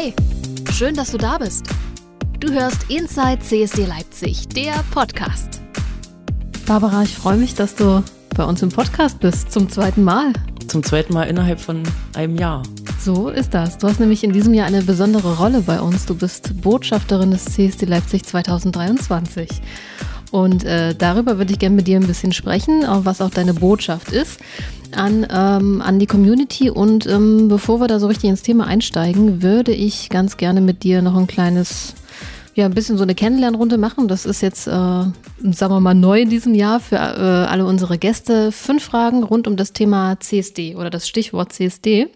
Hey, schön, dass du da bist. Du hörst Inside CSD Leipzig, der Podcast. Barbara, ich freue mich, dass du bei uns im Podcast bist, zum zweiten Mal. Zum zweiten Mal innerhalb von einem Jahr. So ist das. Du hast nämlich in diesem Jahr eine besondere Rolle bei uns. Du bist Botschafterin des CSD Leipzig 2023. Und äh, darüber würde ich gerne mit dir ein bisschen sprechen, auch was auch deine Botschaft ist an, ähm, an die Community. Und ähm, bevor wir da so richtig ins Thema einsteigen, würde ich ganz gerne mit dir noch ein kleines, ja, ein bisschen so eine Kennenlernrunde machen. Das ist jetzt, äh, sagen wir mal, neu in diesem Jahr für äh, alle unsere Gäste. Fünf Fragen rund um das Thema CSD oder das Stichwort CSD.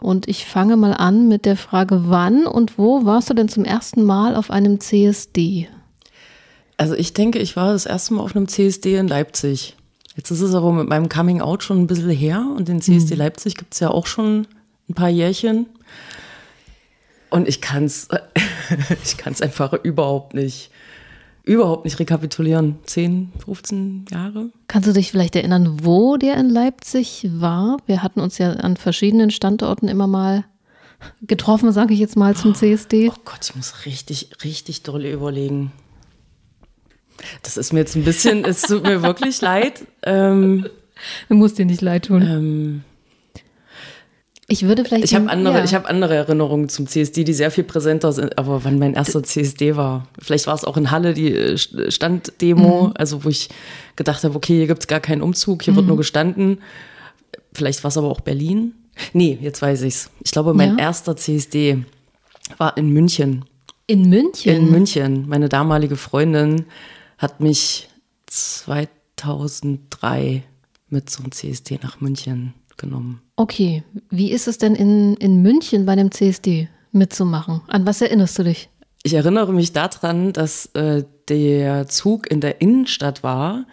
Und ich fange mal an mit der Frage, wann und wo warst du denn zum ersten Mal auf einem CSD? Also ich denke, ich war das erste Mal auf einem CSD in Leipzig. Jetzt ist es aber mit meinem Coming Out schon ein bisschen her und den CSD mhm. Leipzig gibt es ja auch schon ein paar Jährchen. Und ich kann es ich kann's einfach überhaupt nicht, überhaupt nicht rekapitulieren. 10, 15 Jahre. Kannst du dich vielleicht erinnern, wo der in Leipzig war? Wir hatten uns ja an verschiedenen Standorten immer mal getroffen, sage ich jetzt mal, zum CSD. Oh Gott, ich muss richtig, richtig doll überlegen. Das ist mir jetzt ein bisschen, es tut mir wirklich leid. Ähm, du musst dir nicht leid tun. Ähm, ich würde vielleicht. Ich habe andere, ja. ich andere Erinnerungen zum CSD, die sehr viel präsenter sind. Aber wann mein erster CSD war, vielleicht war es auch in Halle die äh, Standdemo, mhm. also wo ich gedacht habe, okay, hier gibt es gar keinen Umzug, hier mhm. wird nur gestanden. Vielleicht war es aber auch Berlin. Nee, jetzt weiß ich's. Ich glaube, mein ja. erster CSD war in München. In München? In München. Meine damalige Freundin hat mich 2003 mit zum CSD nach München genommen. Okay, wie ist es denn in, in München bei dem CSD mitzumachen? An was erinnerst du dich? Ich erinnere mich daran, dass äh, der Zug in der Innenstadt war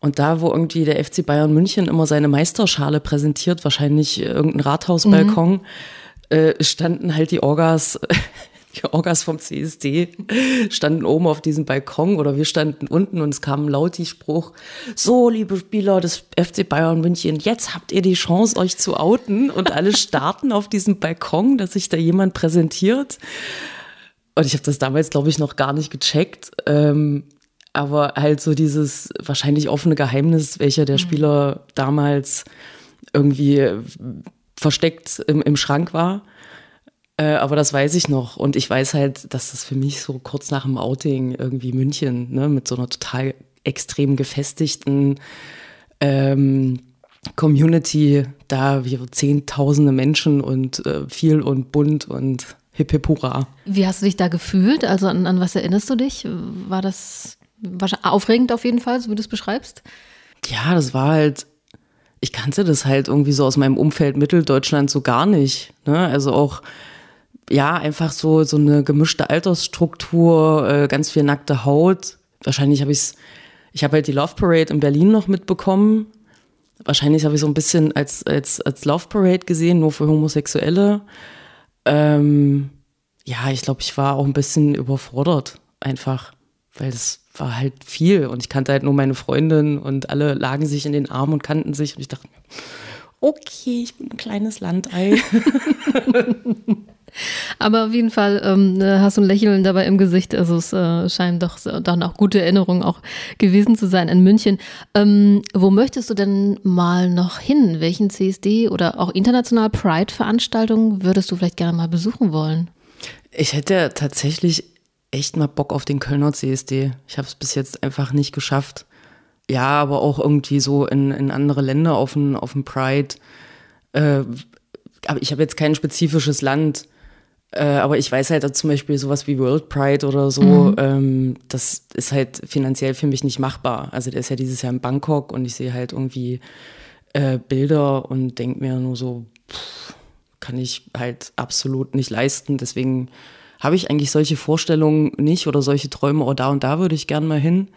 und da, wo irgendwie der FC Bayern München immer seine Meisterschale präsentiert, wahrscheinlich irgendein Rathausbalkon, mhm. äh, standen halt die Orgas die Orgas vom CSD standen oben auf diesem Balkon oder wir standen unten und es kam laut die Spruch, so liebe Spieler des FC Bayern München, jetzt habt ihr die Chance, euch zu outen und alle starten auf diesem Balkon, dass sich da jemand präsentiert. Und ich habe das damals, glaube ich, noch gar nicht gecheckt. Ähm, aber halt so dieses wahrscheinlich offene Geheimnis, welcher der mhm. Spieler damals irgendwie versteckt im, im Schrank war. Äh, aber das weiß ich noch. Und ich weiß halt, dass das für mich so kurz nach dem Outing irgendwie München, ne, mit so einer total extrem gefestigten ähm, Community, da wir zehntausende Menschen und äh, viel und bunt und hip hip hurra. Wie hast du dich da gefühlt? Also an, an was erinnerst du dich? War das aufregend auf jeden Fall, so wie du es beschreibst? Ja, das war halt, ich kannte das halt irgendwie so aus meinem Umfeld Mitteldeutschland so gar nicht. Ne? Also auch ja, einfach so, so eine gemischte Altersstruktur, äh, ganz viel nackte Haut. Wahrscheinlich habe ich es, ich habe halt die Love Parade in Berlin noch mitbekommen. Wahrscheinlich habe ich so ein bisschen als, als, als Love Parade gesehen, nur für Homosexuelle. Ähm, ja, ich glaube, ich war auch ein bisschen überfordert, einfach, weil das war halt viel und ich kannte halt nur meine Freundin und alle lagen sich in den Armen und kannten sich und ich dachte mir, okay, ich bin ein kleines Landei. Aber auf jeden Fall ähm, ne, hast du ein Lächeln dabei im Gesicht. Also es äh, scheinen doch dann auch gute Erinnerungen auch gewesen zu sein in München. Ähm, wo möchtest du denn mal noch hin? Welchen CSD oder auch international Pride-Veranstaltungen würdest du vielleicht gerne mal besuchen wollen? Ich hätte tatsächlich echt mal Bock auf den Kölner CSD. Ich habe es bis jetzt einfach nicht geschafft. Ja, aber auch irgendwie so in, in andere Länder auf dem auf Pride. Äh, aber ich habe jetzt kein spezifisches Land äh, aber ich weiß halt zum Beispiel sowas wie World Pride oder so, mhm. ähm, das ist halt finanziell für mich nicht machbar. Also der ist ja dieses Jahr in Bangkok und ich sehe halt irgendwie äh, Bilder und denke mir nur so, pff, kann ich halt absolut nicht leisten. Deswegen habe ich eigentlich solche Vorstellungen nicht oder solche Träume, oh da und da würde ich gern mal hin.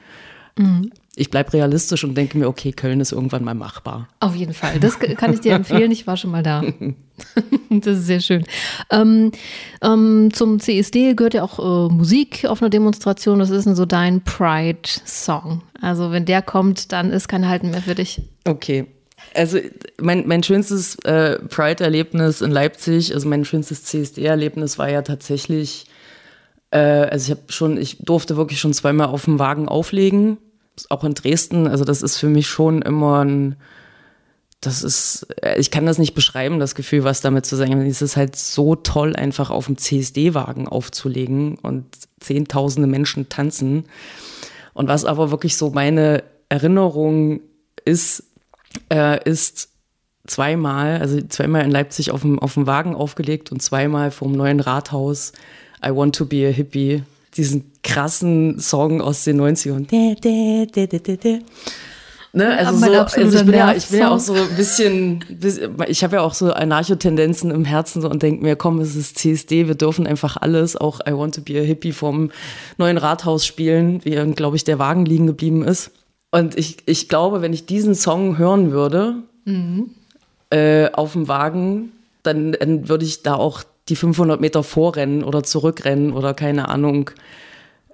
Mhm ich bleibe realistisch und denke mir, okay, Köln ist irgendwann mal machbar. Auf jeden Fall. Das kann ich dir empfehlen. Ich war schon mal da. das ist sehr schön. Ähm, ähm, zum CSD gehört ja auch äh, Musik auf einer Demonstration. Das ist so dein Pride-Song. Also wenn der kommt, dann ist kein Halten mehr für dich. Okay. Also mein, mein schönstes äh, Pride-Erlebnis in Leipzig, also mein schönstes CSD-Erlebnis war ja tatsächlich, äh, also ich habe schon, ich durfte wirklich schon zweimal auf dem Wagen auflegen, auch in Dresden. Also das ist für mich schon immer ein, das ist, äh, ich kann das nicht beschreiben, das Gefühl, was damit zu sagen. Es ist halt so toll, einfach auf dem CSD-Wagen aufzulegen und zehntausende Menschen tanzen. Und was aber wirklich so meine Erinnerung ist, äh, ist zweimal, also zweimal in Leipzig auf dem, auf dem Wagen aufgelegt und zweimal vom neuen Rathaus I Want to Be a Hippie, diesen krassen Song aus den 90ern. Ne? Also, so, also ich, bin ja, ich bin ja auch so ein bisschen, ich habe ja auch so Anarcho-Tendenzen im Herzen so und denke mir, komm, es ist CSD, wir dürfen einfach alles, auch I Want to Be a Hippie vom neuen Rathaus spielen, wie, glaube ich, der Wagen liegen geblieben ist. Und ich, ich glaube, wenn ich diesen Song hören würde mhm. äh, auf dem Wagen, dann, dann würde ich da auch die 500 Meter vorrennen oder zurückrennen oder keine Ahnung.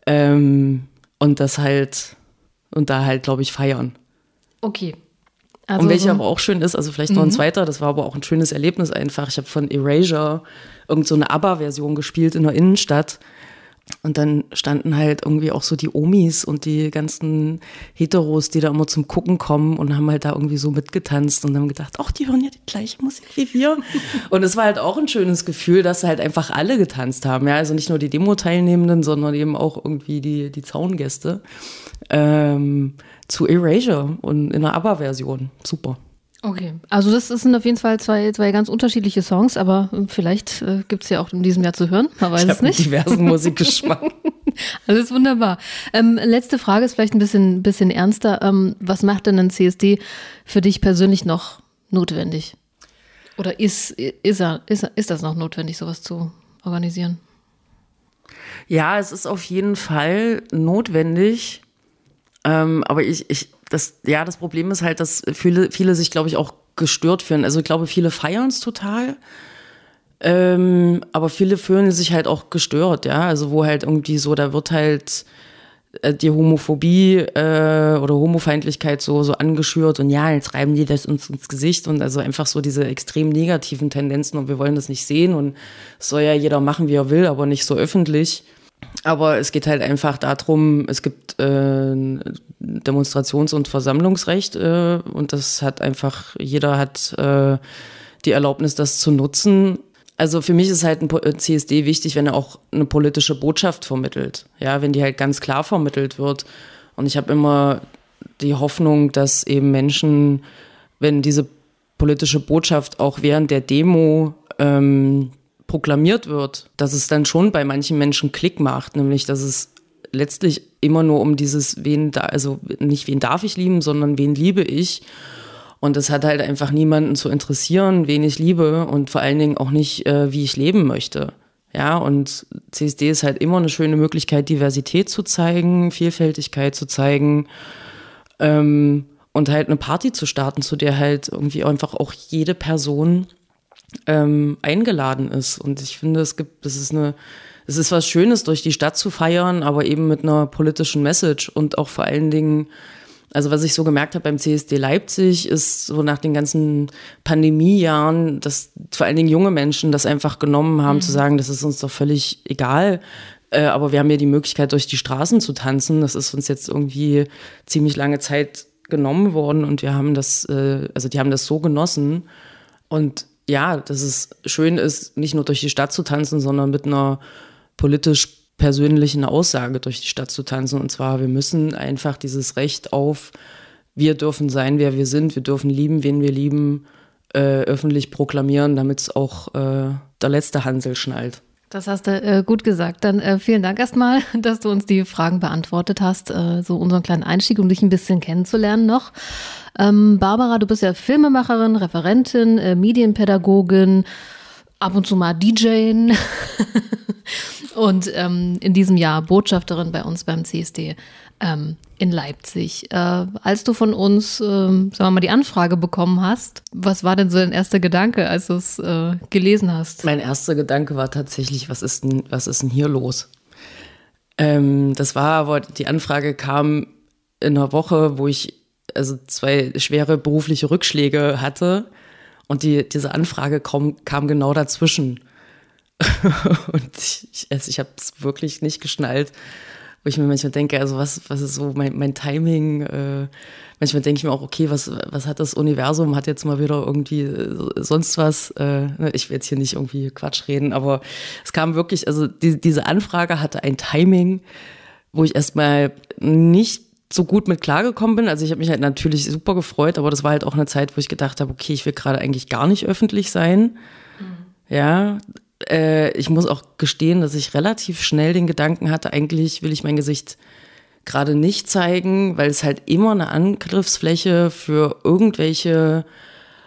Ähm, und das halt, und da halt, glaube ich, feiern. Okay. Also und welcher aber auch schön ist, also vielleicht noch ein mhm. zweiter, das war aber auch ein schönes Erlebnis einfach. Ich habe von Erasure irgend so eine ABBA-Version gespielt in der Innenstadt. Und dann standen halt irgendwie auch so die Omis und die ganzen Heteros, die da immer zum Gucken kommen und haben halt da irgendwie so mitgetanzt und haben gedacht, ach, die hören ja die gleiche Musik wie wir. und es war halt auch ein schönes Gefühl, dass halt einfach alle getanzt haben. Ja, also nicht nur die Demo-Teilnehmenden, sondern eben auch irgendwie die, die Zaungäste. Ähm, zu Erasure und in einer ABBA-Version. Super. Okay, also das sind auf jeden Fall zwei, zwei ganz unterschiedliche Songs, aber vielleicht äh, gibt es ja auch in diesem Jahr zu hören, man weiß ich es nicht. Einen diversen Musikgeschmack. Alles wunderbar. Ähm, letzte Frage ist vielleicht ein bisschen, bisschen ernster. Ähm, was macht denn ein CSD für dich persönlich noch notwendig? Oder ist, ist, er, ist, ist das noch notwendig, sowas zu organisieren? Ja, es ist auf jeden Fall notwendig. Ähm, aber ich, ich, das, ja, das Problem ist halt, dass viele, viele sich, glaube ich, auch gestört fühlen. Also ich glaube, viele feiern es total. Ähm, aber viele fühlen sich halt auch gestört, ja. Also wo halt irgendwie so, da wird halt äh, die Homophobie äh, oder Homofeindlichkeit so, so angeschürt und ja, jetzt reiben die das uns ins Gesicht und also einfach so diese extrem negativen Tendenzen und wir wollen das nicht sehen und soll ja jeder machen, wie er will, aber nicht so öffentlich. Aber es geht halt einfach darum, es gibt äh, Demonstrations- und Versammlungsrecht äh, und das hat einfach, jeder hat äh, die Erlaubnis, das zu nutzen. Also für mich ist halt ein äh, CSD wichtig, wenn er auch eine politische Botschaft vermittelt. Ja, wenn die halt ganz klar vermittelt wird. Und ich habe immer die Hoffnung, dass eben Menschen, wenn diese politische Botschaft auch während der Demo ähm, proklamiert wird, dass es dann schon bei manchen Menschen Klick macht, nämlich dass es letztlich immer nur um dieses, wen da, also nicht wen darf ich lieben, sondern wen liebe ich. Und es hat halt einfach niemanden zu interessieren, wen ich liebe und vor allen Dingen auch nicht, äh, wie ich leben möchte. Ja, und CSD ist halt immer eine schöne Möglichkeit, Diversität zu zeigen, Vielfältigkeit zu zeigen ähm, und halt eine Party zu starten, zu der halt irgendwie einfach auch jede Person ähm, eingeladen ist. Und ich finde, es gibt, es ist eine, es ist was Schönes, durch die Stadt zu feiern, aber eben mit einer politischen Message und auch vor allen Dingen, also was ich so gemerkt habe beim CSD Leipzig, ist so nach den ganzen Pandemiejahren, dass vor allen Dingen junge Menschen das einfach genommen haben, mhm. zu sagen, das ist uns doch völlig egal. Äh, aber wir haben ja die Möglichkeit, durch die Straßen zu tanzen. Das ist uns jetzt irgendwie ziemlich lange Zeit genommen worden und wir haben das, äh, also die haben das so genossen. Und ja, dass es schön ist, nicht nur durch die Stadt zu tanzen, sondern mit einer politisch persönlichen Aussage durch die Stadt zu tanzen. Und zwar, wir müssen einfach dieses Recht auf, wir dürfen sein, wer wir sind, wir dürfen lieben, wen wir lieben, äh, öffentlich proklamieren, damit es auch äh, der letzte Hansel schnallt. Das hast du äh, gut gesagt. Dann äh, vielen Dank erstmal, dass du uns die Fragen beantwortet hast, äh, so unseren kleinen Einstieg, um dich ein bisschen kennenzulernen noch. Ähm, Barbara, du bist ja Filmemacherin, Referentin, äh, Medienpädagogin, ab und zu mal DJing und ähm, in diesem Jahr Botschafterin bei uns beim CSD ähm, in Leipzig. Äh, als du von uns, äh, sagen wir mal, die Anfrage bekommen hast, was war denn so dein erster Gedanke, als du es äh, gelesen hast? Mein erster Gedanke war tatsächlich, was ist denn, was ist denn hier los? Ähm, das war die Anfrage kam in einer Woche, wo ich also zwei schwere berufliche Rückschläge hatte und die, diese Anfrage kam, kam genau dazwischen. und ich, also ich habe es wirklich nicht geschnallt, wo ich mir manchmal denke, also was, was ist so mein, mein Timing? Äh, manchmal denke ich mir auch, okay, was, was hat das Universum? Hat jetzt mal wieder irgendwie äh, sonst was? Äh, ne, ich will jetzt hier nicht irgendwie Quatsch reden, aber es kam wirklich, also die, diese Anfrage hatte ein Timing, wo ich erstmal nicht so gut mit klargekommen bin. Also ich habe mich halt natürlich super gefreut, aber das war halt auch eine Zeit, wo ich gedacht habe, okay, ich will gerade eigentlich gar nicht öffentlich sein. Mhm. Ja, äh, ich muss auch gestehen, dass ich relativ schnell den Gedanken hatte, eigentlich will ich mein Gesicht gerade nicht zeigen, weil es halt immer eine Angriffsfläche für irgendwelche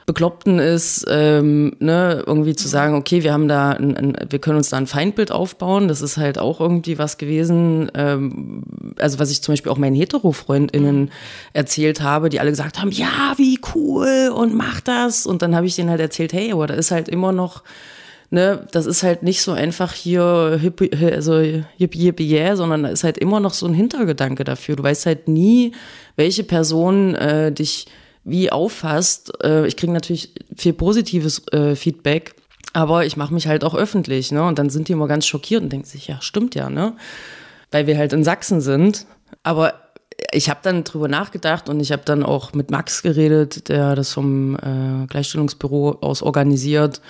Bekloppten ist, ähm, ne, irgendwie zu sagen, okay, wir haben da, ein, ein, wir können uns da ein Feindbild aufbauen. Das ist halt auch irgendwie was gewesen. Ähm, also was ich zum Beispiel auch meinen Hetero-FreundInnen erzählt habe, die alle gesagt haben, ja, wie cool und mach das. Und dann habe ich denen halt erzählt, hey, aber da ist halt immer noch ne, das ist halt nicht so einfach hier also yippie, yippie, yeah, sondern da ist halt immer noch so ein Hintergedanke dafür. Du weißt halt nie, welche Person äh, dich wie auffasst. Äh, ich kriege natürlich viel positives äh, Feedback, aber ich mache mich halt auch öffentlich, ne? Und dann sind die immer ganz schockiert und denken sich, ja, stimmt ja, ne? Weil wir halt in Sachsen sind. Aber ich habe dann drüber nachgedacht und ich habe dann auch mit Max geredet, der das vom äh, Gleichstellungsbüro aus organisiert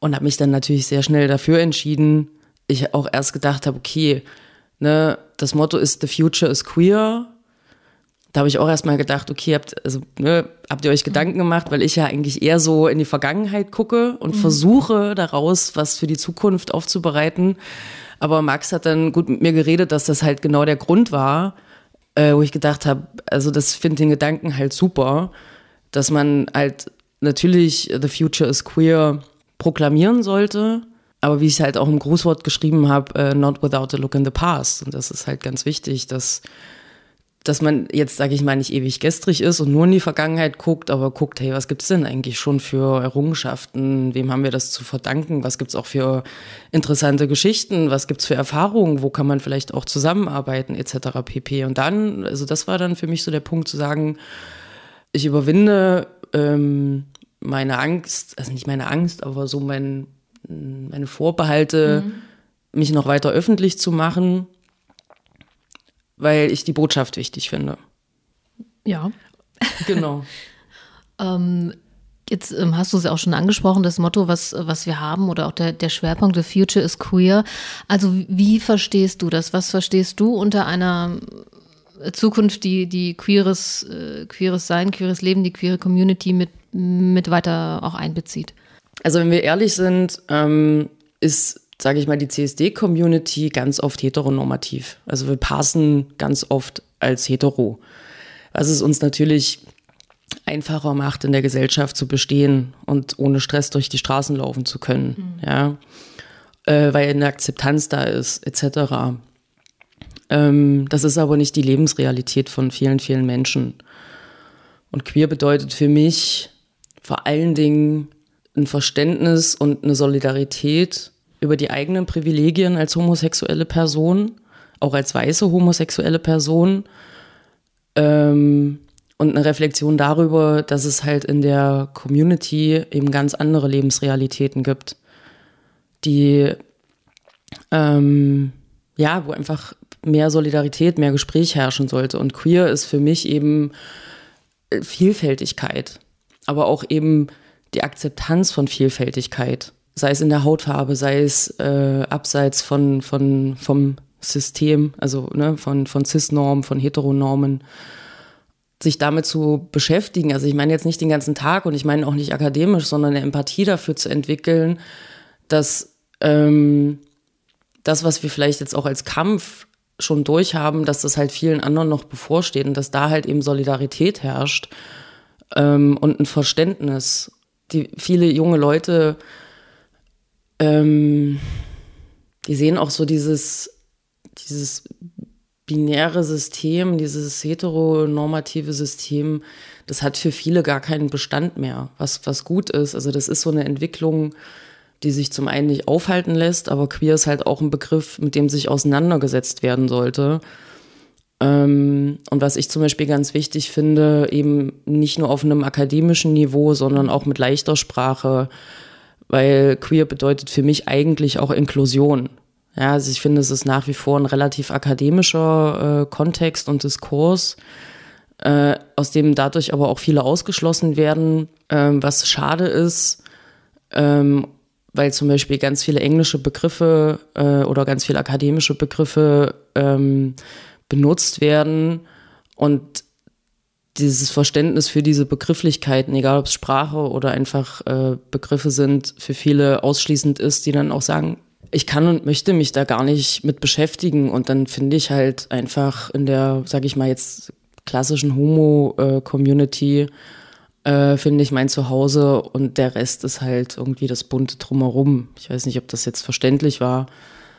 und habe mich dann natürlich sehr schnell dafür entschieden. Ich auch erst gedacht habe, okay, ne, das Motto ist The Future is Queer. Da habe ich auch erst mal gedacht, okay, habt, also, ne, habt ihr euch Gedanken gemacht, weil ich ja eigentlich eher so in die Vergangenheit gucke und mhm. versuche daraus was für die Zukunft aufzubereiten. Aber Max hat dann gut mit mir geredet, dass das halt genau der Grund war, äh, wo ich gedacht habe, also das finde den Gedanken halt super, dass man halt natürlich The Future is Queer proklamieren sollte. Aber wie ich halt auch im Grußwort geschrieben habe, uh, not without a look in the past. Und das ist halt ganz wichtig, dass, dass man jetzt, sage ich mal, nicht ewig gestrig ist und nur in die Vergangenheit guckt, aber guckt, hey, was gibt's denn eigentlich schon für Errungenschaften? Wem haben wir das zu verdanken? Was gibt's auch für interessante Geschichten? Was gibt's für Erfahrungen? Wo kann man vielleicht auch zusammenarbeiten, etc. pp. Und dann, also das war dann für mich so der Punkt zu sagen, ich überwinde ähm, meine Angst, also nicht meine Angst, aber so mein, meine Vorbehalte, mhm. mich noch weiter öffentlich zu machen, weil ich die Botschaft wichtig finde. Ja. Genau. ähm, Jetzt ähm, hast du es ja auch schon angesprochen, das Motto, was, was wir haben oder auch der, der Schwerpunkt, The Future is Queer. Also wie verstehst du das? Was verstehst du unter einer Zukunft, die, die queeres, äh, queeres Sein, queeres Leben, die queere Community mit mit weiter auch einbezieht. Also wenn wir ehrlich sind, ähm, ist, sage ich mal, die CSD-Community ganz oft heteronormativ. Also wir passen ganz oft als hetero. Was es uns natürlich einfacher macht, in der Gesellschaft zu bestehen und ohne Stress durch die Straßen laufen zu können. Mhm. Ja? Äh, weil eine Akzeptanz da ist, etc. Ähm, das ist aber nicht die Lebensrealität von vielen, vielen Menschen. Und queer bedeutet für mich vor allen Dingen ein Verständnis und eine Solidarität über die eigenen Privilegien als homosexuelle Person, auch als weiße homosexuelle Person ähm, und eine Reflexion darüber, dass es halt in der Community eben ganz andere Lebensrealitäten gibt, die ähm, ja, wo einfach mehr Solidarität, mehr Gespräch herrschen sollte. Und queer ist für mich eben Vielfältigkeit aber auch eben die Akzeptanz von Vielfältigkeit, sei es in der Hautfarbe, sei es äh, abseits von, von, vom System, also ne, von, von Cis-Normen, von Heteronormen, sich damit zu beschäftigen. Also ich meine jetzt nicht den ganzen Tag und ich meine auch nicht akademisch, sondern eine Empathie dafür zu entwickeln, dass ähm, das, was wir vielleicht jetzt auch als Kampf schon durchhaben, dass das halt vielen anderen noch bevorsteht und dass da halt eben Solidarität herrscht ähm, und ein Verständnis. Die viele junge Leute, ähm, die sehen auch so dieses, dieses binäre System, dieses heteronormative System, das hat für viele gar keinen Bestand mehr, was, was gut ist. Also das ist so eine Entwicklung, die sich zum einen nicht aufhalten lässt, aber queer ist halt auch ein Begriff, mit dem sich auseinandergesetzt werden sollte. Ähm, und was ich zum Beispiel ganz wichtig finde, eben nicht nur auf einem akademischen Niveau, sondern auch mit leichter Sprache, weil queer bedeutet für mich eigentlich auch Inklusion. Ja, also ich finde, es ist nach wie vor ein relativ akademischer äh, Kontext und Diskurs, äh, aus dem dadurch aber auch viele ausgeschlossen werden, ähm, was schade ist, ähm, weil zum Beispiel ganz viele englische Begriffe äh, oder ganz viele akademische Begriffe ähm, benutzt werden und dieses Verständnis für diese Begrifflichkeiten, egal ob es Sprache oder einfach äh, Begriffe sind, für viele ausschließend ist, die dann auch sagen, ich kann und möchte mich da gar nicht mit beschäftigen. Und dann finde ich halt einfach in der, sag ich mal jetzt, klassischen Homo-Community, äh, finde ich mein Zuhause und der Rest ist halt irgendwie das bunte Drumherum. Ich weiß nicht, ob das jetzt verständlich war.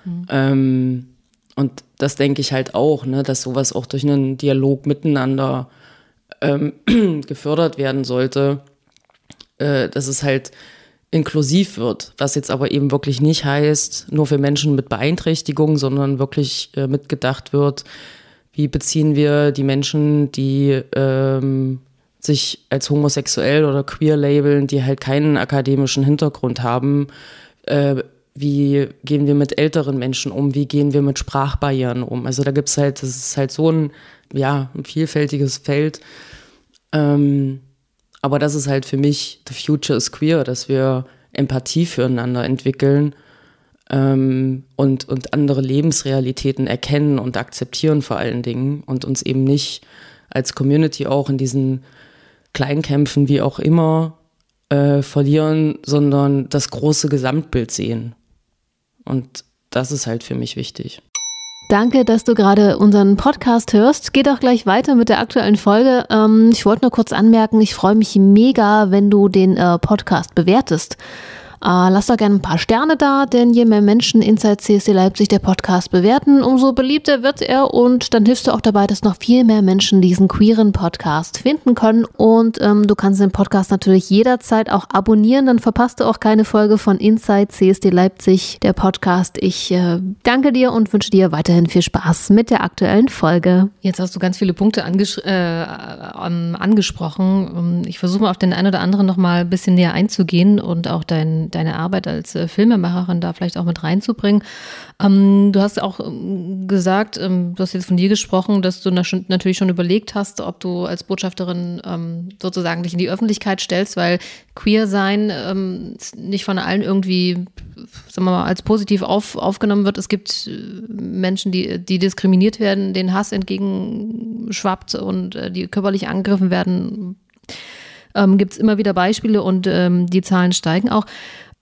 Mhm. Ähm, und das denke ich halt auch, ne, dass sowas auch durch einen Dialog miteinander ähm, gefördert werden sollte, äh, dass es halt inklusiv wird, was jetzt aber eben wirklich nicht heißt, nur für Menschen mit Beeinträchtigung, sondern wirklich äh, mitgedacht wird, wie beziehen wir die Menschen, die ähm, sich als homosexuell oder queer labeln, die halt keinen akademischen Hintergrund haben, äh, wie gehen wir mit älteren Menschen um, wie gehen wir mit Sprachbarrieren um. Also da gibt es halt, das ist halt so ein, ja, ein vielfältiges Feld. Ähm, aber das ist halt für mich, the future is queer, dass wir Empathie füreinander entwickeln ähm, und, und andere Lebensrealitäten erkennen und akzeptieren vor allen Dingen und uns eben nicht als Community auch in diesen Kleinkämpfen, wie auch immer, äh, verlieren, sondern das große Gesamtbild sehen. Und das ist halt für mich wichtig. Danke, dass du gerade unseren Podcast hörst. Geht auch gleich weiter mit der aktuellen Folge. Ähm, ich wollte nur kurz anmerken, ich freue mich mega, wenn du den äh, Podcast bewertest. Äh, lasst doch gerne ein paar Sterne da, denn je mehr Menschen Inside CSD Leipzig der Podcast bewerten, umso beliebter wird er und dann hilfst du auch dabei, dass noch viel mehr Menschen diesen queeren Podcast finden können. Und ähm, du kannst den Podcast natürlich jederzeit auch abonnieren, dann verpasst du auch keine Folge von Inside CSD Leipzig, der Podcast. Ich äh, danke dir und wünsche dir weiterhin viel Spaß mit der aktuellen Folge. Jetzt hast du ganz viele Punkte anges äh, angesprochen. Ich versuche mal auf den einen oder anderen noch mal ein bisschen näher einzugehen und auch dein deine Arbeit als äh, Filmemacherin da vielleicht auch mit reinzubringen. Ähm, du hast auch ähm, gesagt, ähm, du hast jetzt von dir gesprochen, dass du natürlich schon überlegt hast, ob du als Botschafterin ähm, sozusagen dich in die Öffentlichkeit stellst, weil queer sein ähm, nicht von allen irgendwie, sagen wir mal, als positiv auf, aufgenommen wird. Es gibt äh, Menschen, die, die diskriminiert werden, den Hass entgegenschwappt und äh, die körperlich angegriffen werden. Ähm, Gibt es immer wieder Beispiele und ähm, die Zahlen steigen auch.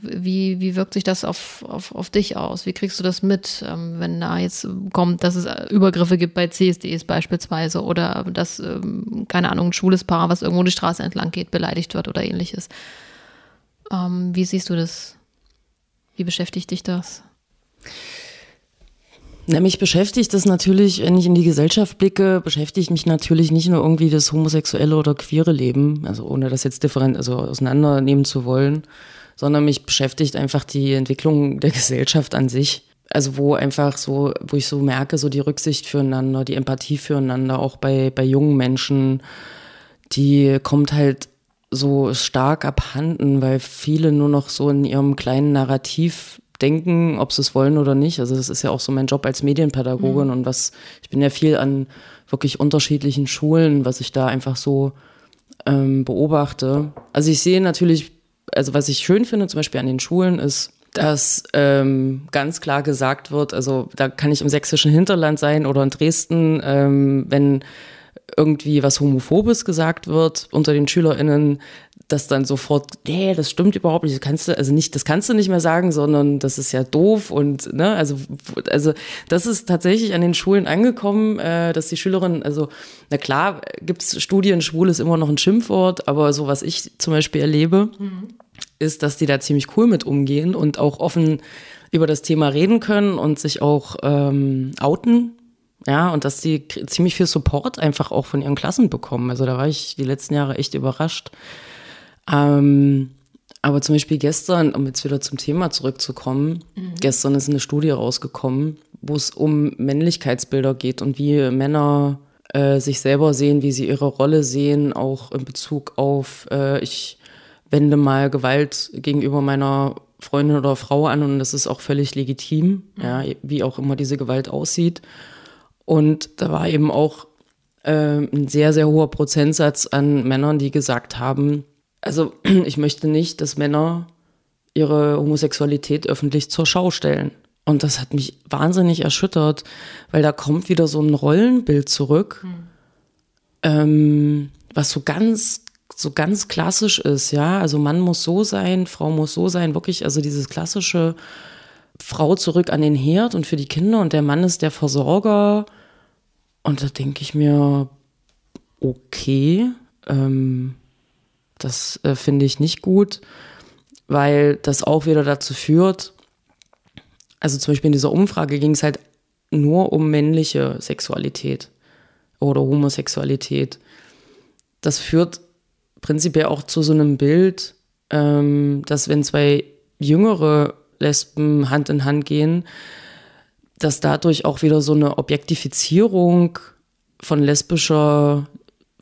Wie, wie wirkt sich das auf, auf, auf dich aus? Wie kriegst du das mit, ähm, wenn da jetzt kommt, dass es Übergriffe gibt bei CSDs beispielsweise oder dass, ähm, keine Ahnung, ein schwules Paar, was irgendwo die Straße entlang geht, beleidigt wird oder ähnliches? Ähm, wie siehst du das? Wie beschäftigt dich das? Na, mich beschäftigt das natürlich, wenn ich in die Gesellschaft blicke, beschäftigt mich natürlich nicht nur irgendwie das homosexuelle oder queere Leben, also ohne das jetzt different, also auseinandernehmen zu wollen, sondern mich beschäftigt einfach die Entwicklung der Gesellschaft an sich. Also wo einfach so, wo ich so merke, so die Rücksicht füreinander, die Empathie füreinander, auch bei, bei jungen Menschen, die kommt halt so stark abhanden, weil viele nur noch so in ihrem kleinen Narrativ denken, ob sie es wollen oder nicht. Also das ist ja auch so mein Job als Medienpädagogin mhm. und was, ich bin ja viel an wirklich unterschiedlichen Schulen, was ich da einfach so ähm, beobachte. Also ich sehe natürlich also was ich schön finde, zum Beispiel an den Schulen, ist, dass ähm, ganz klar gesagt wird, also da kann ich im sächsischen Hinterland sein oder in Dresden, ähm, wenn irgendwie was Homophobes gesagt wird unter den SchülerInnen, dass dann sofort, nee, das stimmt überhaupt nicht, das kannst du, also nicht, das kannst du nicht mehr sagen, sondern das ist ja doof und, ne, also, also, das ist tatsächlich an den Schulen angekommen, äh, dass die Schülerinnen, also, na klar, gibt's Studien, schwul ist immer noch ein Schimpfwort, aber so was ich zum Beispiel erlebe, mhm. ist, dass die da ziemlich cool mit umgehen und auch offen über das Thema reden können und sich auch ähm, outen ja, und dass die ziemlich viel Support einfach auch von ihren Klassen bekommen. Also da war ich die letzten Jahre echt überrascht. Ähm, aber zum Beispiel gestern, um jetzt wieder zum Thema zurückzukommen, mhm. gestern ist eine Studie rausgekommen, wo es um Männlichkeitsbilder geht und wie Männer äh, sich selber sehen, wie sie ihre Rolle sehen, auch in Bezug auf, äh, ich wende mal Gewalt gegenüber meiner Freundin oder Frau an und das ist auch völlig legitim, mhm. ja, wie auch immer diese Gewalt aussieht. Und da war eben auch äh, ein sehr, sehr hoher Prozentsatz an Männern, die gesagt haben, also ich möchte nicht, dass Männer ihre Homosexualität öffentlich zur Schau stellen. Und das hat mich wahnsinnig erschüttert, weil da kommt wieder so ein Rollenbild zurück, mhm. ähm, was so ganz, so ganz klassisch ist, ja. Also Mann muss so sein, Frau muss so sein, wirklich, also dieses klassische Frau zurück an den Herd und für die Kinder und der Mann ist der Versorger. Und da denke ich mir, okay, ähm, das äh, finde ich nicht gut, weil das auch wieder dazu führt, also zum Beispiel in dieser Umfrage ging es halt nur um männliche Sexualität oder Homosexualität. Das führt prinzipiell auch zu so einem Bild, ähm, dass wenn zwei jüngere Lesben Hand in Hand gehen, dass dadurch auch wieder so eine Objektifizierung von lesbischer,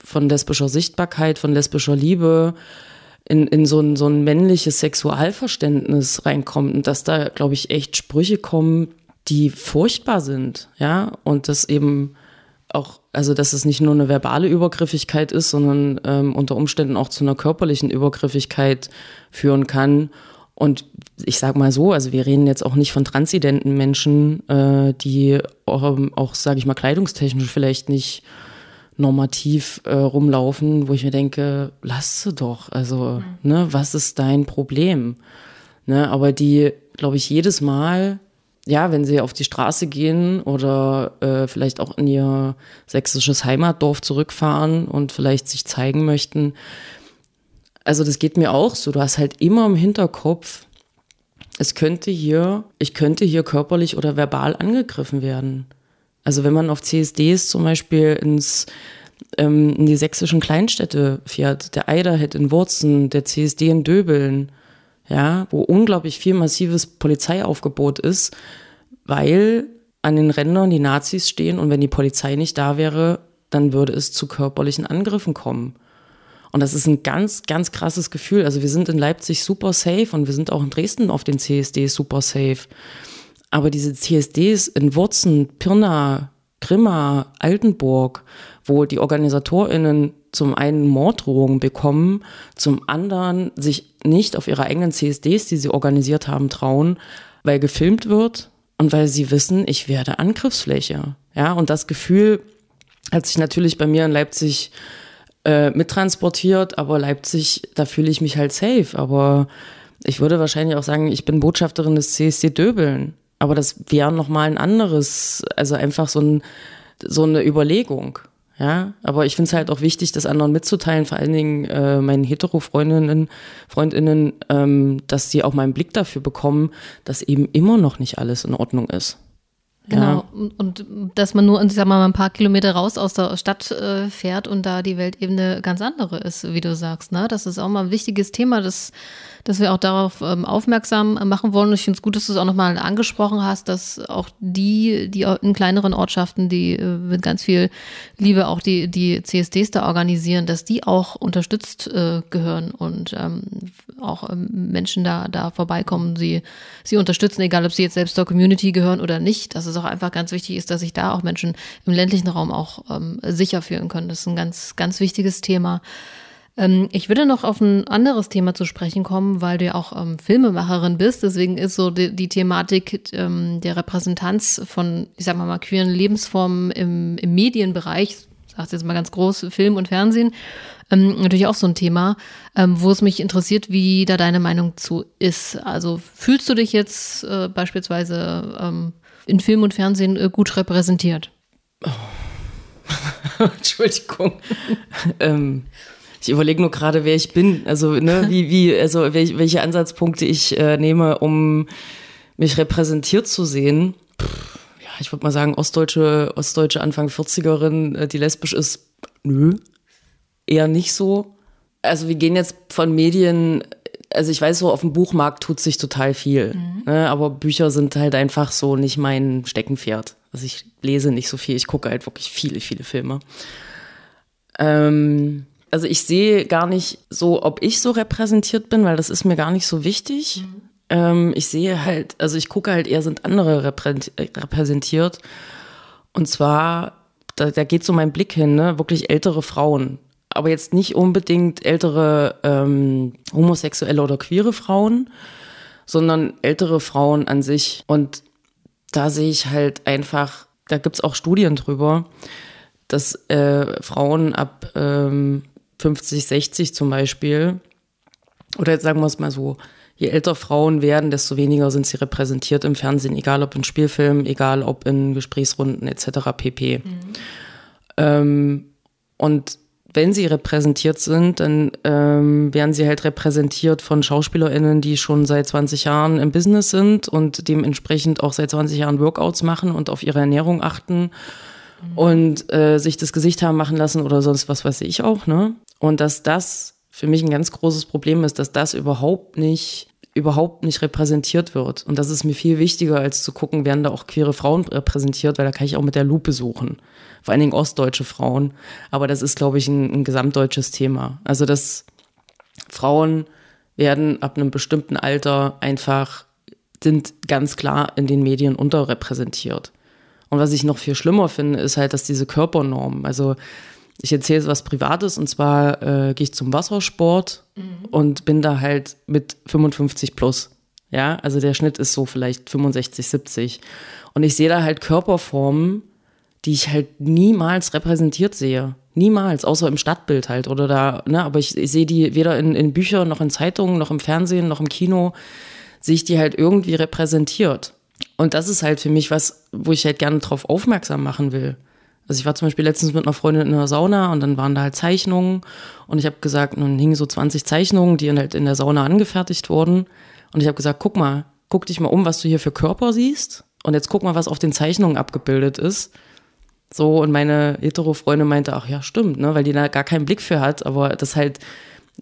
von lesbischer Sichtbarkeit, von lesbischer Liebe in, in so, ein, so ein männliches Sexualverständnis reinkommt und dass da, glaube ich, echt Sprüche kommen, die furchtbar sind, ja, und das eben auch, also dass es nicht nur eine verbale Übergriffigkeit ist, sondern ähm, unter Umständen auch zu einer körperlichen Übergriffigkeit führen kann. Und ich sage mal so, also wir reden jetzt auch nicht von transidenten Menschen, äh, die auch, auch sage ich mal, kleidungstechnisch vielleicht nicht normativ äh, rumlaufen, wo ich mir denke, lass sie doch. Also, mhm. ne, was ist dein Problem? Ne, aber die, glaube ich, jedes Mal, ja, wenn sie auf die Straße gehen oder äh, vielleicht auch in ihr sächsisches Heimatdorf zurückfahren und vielleicht sich zeigen möchten, also das geht mir auch so. Du hast halt immer im Hinterkopf, es könnte hier, ich könnte hier körperlich oder verbal angegriffen werden. Also wenn man auf CSDs zum Beispiel ins, ähm, in die sächsischen Kleinstädte fährt, der Eiderhead in Wurzen, der CSD in Döbeln, ja, wo unglaublich viel massives Polizeiaufgebot ist, weil an den Rändern die Nazis stehen und wenn die Polizei nicht da wäre, dann würde es zu körperlichen Angriffen kommen. Und das ist ein ganz, ganz krasses Gefühl. Also wir sind in Leipzig super safe und wir sind auch in Dresden auf den CSDs super safe. Aber diese CSDs in Wurzen, Pirna, Grimma, Altenburg, wo die OrganisatorInnen zum einen Morddrohungen bekommen, zum anderen sich nicht auf ihre eigenen CSDs, die sie organisiert haben, trauen, weil gefilmt wird und weil sie wissen, ich werde Angriffsfläche. Ja, und das Gefühl hat sich natürlich bei mir in Leipzig äh, mittransportiert, aber Leipzig, da fühle ich mich halt safe. Aber ich würde wahrscheinlich auch sagen, ich bin Botschafterin des CSD Döbeln. Aber das wäre nochmal ein anderes, also einfach so, ein, so eine Überlegung. Ja, aber ich finde es halt auch wichtig, das anderen mitzuteilen, vor allen Dingen äh, meinen hetero-Freundinnen, Freundinnen, ähm, dass sie auch mal einen Blick dafür bekommen, dass eben immer noch nicht alles in Ordnung ist. Genau, ja. und, und dass man nur, ich sag mal, ein paar Kilometer raus aus der Stadt äh, fährt und da die Weltebene ganz andere ist, wie du sagst. Ne? Das ist auch mal ein wichtiges Thema, das dass wir auch darauf ähm, aufmerksam machen wollen. Ich finde es gut, dass du es auch nochmal angesprochen hast, dass auch die, die in kleineren Ortschaften, die äh, mit ganz viel Liebe auch die, die CSDs da organisieren, dass die auch unterstützt äh, gehören und ähm, auch ähm, Menschen da, da vorbeikommen, sie, sie unterstützen, egal ob sie jetzt selbst zur Community gehören oder nicht. Dass es auch einfach ganz wichtig ist, dass sich da auch Menschen im ländlichen Raum auch ähm, sicher fühlen können. Das ist ein ganz, ganz wichtiges Thema. Ähm, ich würde noch auf ein anderes Thema zu sprechen kommen, weil du ja auch ähm, Filmemacherin bist. Deswegen ist so die, die Thematik ähm, der Repräsentanz von, ich sag mal queeren Lebensformen im, im Medienbereich, sagst jetzt mal ganz groß, Film und Fernsehen, ähm, natürlich auch so ein Thema, ähm, wo es mich interessiert, wie da deine Meinung zu ist. Also fühlst du dich jetzt äh, beispielsweise ähm, in Film und Fernsehen äh, gut repräsentiert? Oh. Entschuldigung. ähm, ich überlege nur gerade, wer ich bin, also ne, wie, wie, also welche, welche Ansatzpunkte ich äh, nehme, um mich repräsentiert zu sehen. Pff, ja, ich würde mal sagen, ostdeutsche, ostdeutsche Anfang 40erin, äh, die lesbisch ist, nö, eher nicht so. Also wir gehen jetzt von Medien also ich weiß so, auf dem Buchmarkt tut sich total viel. Mhm. Ne, aber Bücher sind halt einfach so nicht mein Steckenpferd. Also ich lese nicht so viel, ich gucke halt wirklich viele, viele Filme. Ähm, also ich sehe gar nicht so, ob ich so repräsentiert bin, weil das ist mir gar nicht so wichtig. Mhm. Ähm, ich sehe halt, also ich gucke halt eher, sind andere repräsentiert. Und zwar, da, da geht so mein Blick hin, ne? wirklich ältere Frauen. Aber jetzt nicht unbedingt ältere ähm, homosexuelle oder queere Frauen, sondern ältere Frauen an sich. Und da sehe ich halt einfach, da gibt es auch Studien drüber, dass äh, Frauen ab ähm, 50, 60 zum Beispiel, oder jetzt sagen wir es mal so, je älter Frauen werden, desto weniger sind sie repräsentiert im Fernsehen, egal ob in Spielfilmen, egal ob in Gesprächsrunden etc. pp. Mhm. Ähm, und wenn sie repräsentiert sind, dann ähm, werden sie halt repräsentiert von SchauspielerInnen, die schon seit 20 Jahren im Business sind und dementsprechend auch seit 20 Jahren Workouts machen und auf ihre Ernährung achten mhm. und äh, sich das Gesicht haben machen lassen oder sonst was weiß ich auch, ne? Und dass das für mich ein ganz großes Problem ist, dass das überhaupt nicht überhaupt nicht repräsentiert wird. Und das ist mir viel wichtiger, als zu gucken, werden da auch queere Frauen repräsentiert, weil da kann ich auch mit der Lupe suchen. Vor allen Dingen ostdeutsche Frauen. Aber das ist, glaube ich, ein, ein gesamtdeutsches Thema. Also, dass Frauen werden ab einem bestimmten Alter einfach, sind ganz klar in den Medien unterrepräsentiert. Und was ich noch viel schlimmer finde, ist halt, dass diese Körpernormen, also ich erzähle was Privates und zwar äh, gehe ich zum Wassersport mhm. und bin da halt mit 55 plus. Ja, also der Schnitt ist so vielleicht 65, 70. Und ich sehe da halt Körperformen, die ich halt niemals repräsentiert sehe. Niemals, außer im Stadtbild halt oder da, ne, aber ich, ich sehe die weder in, in Büchern noch in Zeitungen, noch im Fernsehen, noch im Kino, sehe ich die halt irgendwie repräsentiert. Und das ist halt für mich was, wo ich halt gerne drauf aufmerksam machen will. Also ich war zum Beispiel letztens mit einer Freundin in der Sauna und dann waren da halt Zeichnungen und ich habe gesagt, nun hingen so 20 Zeichnungen, die halt in der Sauna angefertigt wurden und ich habe gesagt, guck mal, guck dich mal um, was du hier für Körper siehst und jetzt guck mal, was auf den Zeichnungen abgebildet ist. So und meine hetero-Freundin meinte, ach ja, stimmt, ne, weil die da gar keinen Blick für hat, aber das halt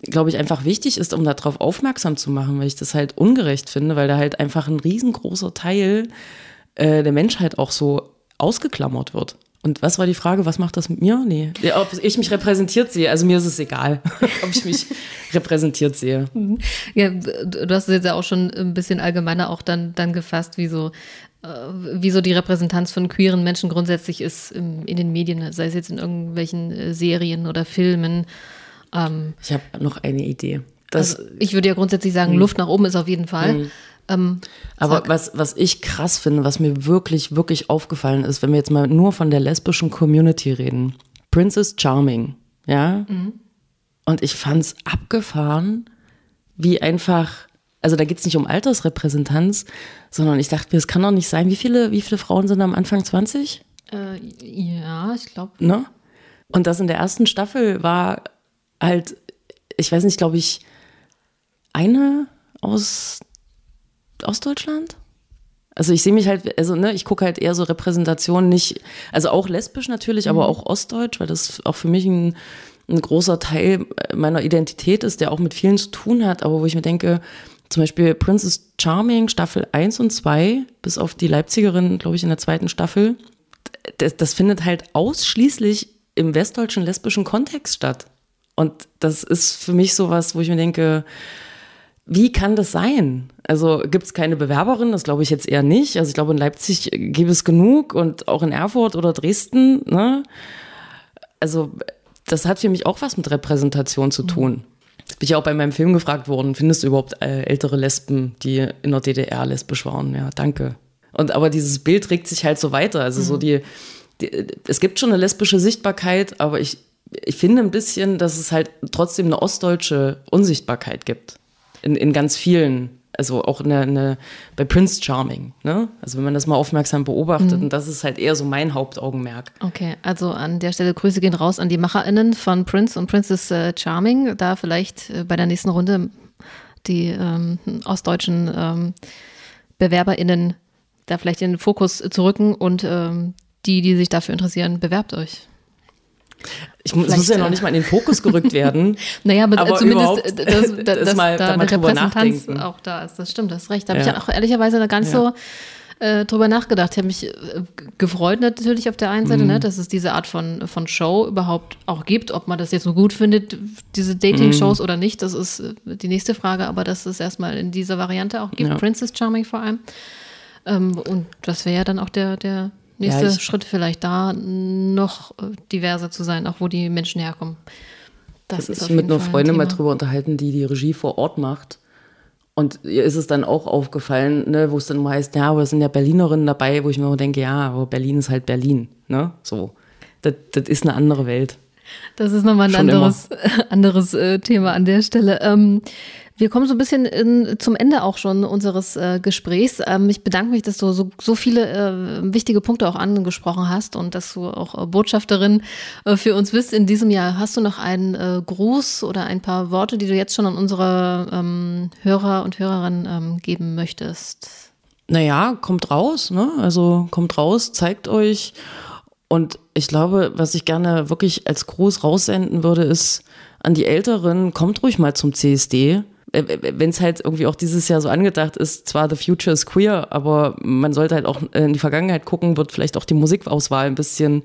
glaube ich, einfach wichtig ist, um darauf aufmerksam zu machen, weil ich das halt ungerecht finde, weil da halt einfach ein riesengroßer Teil äh, der Menschheit auch so ausgeklammert wird. Und was war die Frage, was macht das mit mir? Nee, ob ich mich repräsentiert sehe. Also mir ist es egal, ob ich mich repräsentiert sehe. Mhm. Ja, du hast es jetzt ja auch schon ein bisschen allgemeiner auch dann, dann gefasst, wie so, äh, wie so die Repräsentanz von queeren Menschen grundsätzlich ist in den Medien, sei es jetzt in irgendwelchen äh, Serien oder Filmen. Ähm, ich habe noch eine Idee. also ich würde ja grundsätzlich sagen, mh. Luft nach oben ist auf jeden Fall. Mh. Ähm, Aber was, was ich krass finde, was mir wirklich, wirklich aufgefallen ist, wenn wir jetzt mal nur von der lesbischen Community reden. Princess Charming, ja? Mhm. Und ich fand's abgefahren, wie einfach, also da geht's nicht um Altersrepräsentanz, sondern ich dachte mir, es kann doch nicht sein, wie viele, wie viele Frauen sind am Anfang 20? Äh, ja, ich glaube. Ne? Und das in der ersten Staffel war halt, ich weiß nicht, glaube ich, eine aus Ostdeutschland? Also ich sehe mich halt, also ne, ich gucke halt eher so Repräsentationen nicht, also auch lesbisch natürlich, mhm. aber auch ostdeutsch, weil das auch für mich ein, ein großer Teil meiner Identität ist, der auch mit vielen zu tun hat, aber wo ich mir denke, zum Beispiel Princess Charming, Staffel 1 und 2, bis auf die Leipzigerin, glaube ich, in der zweiten Staffel, das, das findet halt ausschließlich im westdeutschen lesbischen Kontext statt. Und das ist für mich sowas, wo ich mir denke, wie kann das sein? Also gibt es keine Bewerberin? Das glaube ich jetzt eher nicht. Also ich glaube, in Leipzig gibt es genug und auch in Erfurt oder Dresden. Ne? Also das hat für mich auch was mit Repräsentation zu tun. Das bin ich auch bei meinem Film gefragt worden. Findest du überhaupt äh, ältere Lesben, die in der DDR lesbisch waren? Ja, danke. Und aber dieses Bild regt sich halt so weiter. Also mhm. so die, die, es gibt schon eine lesbische Sichtbarkeit, aber ich, ich finde ein bisschen, dass es halt trotzdem eine ostdeutsche Unsichtbarkeit gibt in, in ganz vielen, also auch eine, eine, bei Prince Charming, ne? Also wenn man das mal aufmerksam beobachtet, mhm. und das ist halt eher so mein Hauptaugenmerk. Okay, also an der Stelle Grüße gehen raus an die MacherInnen von Prince und Princess äh, Charming, da vielleicht äh, bei der nächsten Runde die ähm, ostdeutschen ähm, BewerberInnen da vielleicht in den Fokus zu rücken und ähm, die, die sich dafür interessieren, bewerbt euch. Ich muss, muss ja noch nicht mal in den Fokus gerückt werden. naja, aber, aber zumindest, dass, dass, dass mal, da, da eine Repräsentanz auch da ist. Das stimmt, das ist recht. Da habe ja. ich auch ehrlicherweise gar nicht ja. so äh, drüber nachgedacht. Ich habe mich äh, gefreut natürlich auf der einen Seite, mhm. ne, dass es diese Art von, von Show überhaupt auch gibt. Ob man das jetzt so gut findet, diese Dating-Shows mhm. oder nicht, das ist äh, die nächste Frage. Aber dass es erstmal in dieser Variante auch gibt, ja. Princess Charming vor allem. Ähm, und das wäre ja dann auch der, der nächste ja, Schritt vielleicht da, noch äh, diverser zu sein, auch wo die Menschen herkommen. Das ist mit einer Freundin mal drüber unterhalten, die die Regie vor Ort macht. Und ihr ist es dann auch aufgefallen, ne, wo es dann immer heißt, ja, aber es sind ja Berlinerinnen dabei, wo ich mir immer denke, ja, aber Berlin ist halt Berlin. Ne? So. Das, das ist eine andere Welt. Das ist nochmal ein Schon anderes, anderes äh, Thema an der Stelle. Ähm, wir kommen so ein bisschen in, zum Ende auch schon unseres äh, Gesprächs. Ähm, ich bedanke mich, dass du so, so viele äh, wichtige Punkte auch angesprochen hast und dass du auch äh, Botschafterin äh, für uns bist in diesem Jahr. Hast du noch einen äh, Gruß oder ein paar Worte, die du jetzt schon an unsere ähm, Hörer und Hörerinnen ähm, geben möchtest? Naja, kommt raus, ne? Also kommt raus, zeigt euch. Und ich glaube, was ich gerne wirklich als Gruß raussenden würde, ist an die Älteren, kommt ruhig mal zum CSD wenn es halt irgendwie auch dieses Jahr so angedacht ist, zwar The Future is queer, aber man sollte halt auch in die Vergangenheit gucken, wird vielleicht auch die Musikauswahl ein bisschen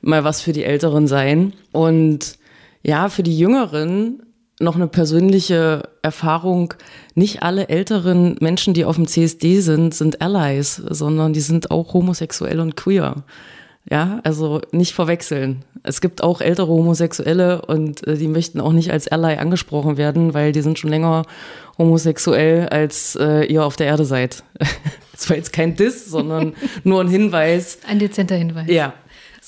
mal was für die Älteren sein. Und ja, für die Jüngeren noch eine persönliche Erfahrung. Nicht alle älteren Menschen, die auf dem CSD sind, sind Allies, sondern die sind auch homosexuell und queer. Ja, also nicht verwechseln. Es gibt auch ältere Homosexuelle und äh, die möchten auch nicht als Ally angesprochen werden, weil die sind schon länger homosexuell, als äh, ihr auf der Erde seid. Das war jetzt kein Diss, sondern nur ein Hinweis. Ein dezenter Hinweis. Ja,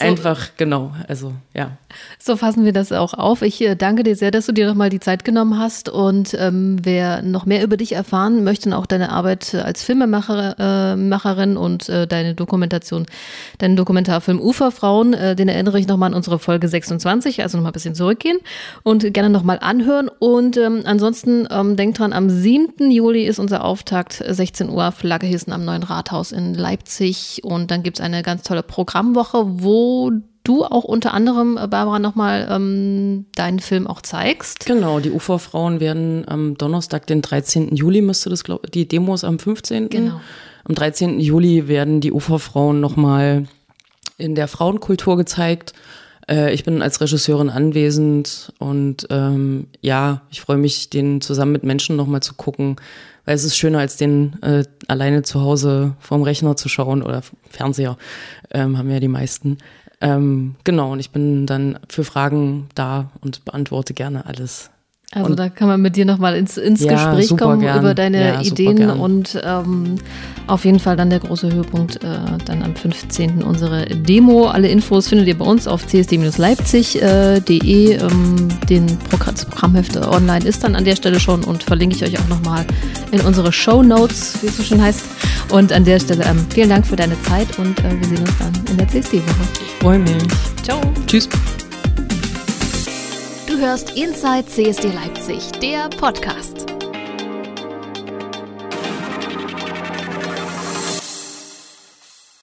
so, Einfach, genau. Also, ja. So fassen wir das auch auf. Ich äh, danke dir sehr, dass du dir nochmal die Zeit genommen hast. Und ähm, wer noch mehr über dich erfahren möchte und auch deine Arbeit als Filmemacherin äh, und äh, deine Dokumentation, deinen Dokumentarfilm Uferfrauen, äh, den erinnere ich nochmal an unsere Folge 26, also nochmal ein bisschen zurückgehen und gerne nochmal anhören. Und ähm, ansonsten ähm, denkt dran, am 7. Juli ist unser Auftakt, 16 Uhr, Flagge hissen am Neuen Rathaus in Leipzig. Und dann gibt's eine ganz tolle Programmwoche, wo du auch unter anderem, äh, Barbara, nochmal ähm, deinen Film auch zeigst. Genau, die Uferfrauen werden am Donnerstag, den 13. Juli, müsste das, glaube die Demos am 15. Genau. Am 13. Juli werden die Uferfrauen nochmal in der Frauenkultur gezeigt. Äh, ich bin als Regisseurin anwesend und ähm, ja, ich freue mich, den zusammen mit Menschen nochmal zu gucken, weil es ist schöner, als den äh, alleine zu Hause vorm Rechner zu schauen oder Fernseher, ähm, haben ja die meisten. Ähm, genau, und ich bin dann für Fragen da und beantworte gerne alles. Also und da kann man mit dir nochmal ins, ins ja, Gespräch kommen gern. über deine ja, Ideen und ähm, auf jeden Fall dann der große Höhepunkt äh, dann am 15. unsere Demo. Alle Infos findet ihr bei uns auf csd-leipzig.de. Äh, ähm, den Progr Programmheft online ist dann an der Stelle schon und verlinke ich euch auch nochmal in unsere Show Notes, wie es so schön heißt. Und an der Stelle ähm, vielen Dank für deine Zeit und äh, wir sehen uns dann in der CSD-Woche. Ich freue mich. Ciao. Tschüss hörst Inside CSD Leipzig, der Podcast.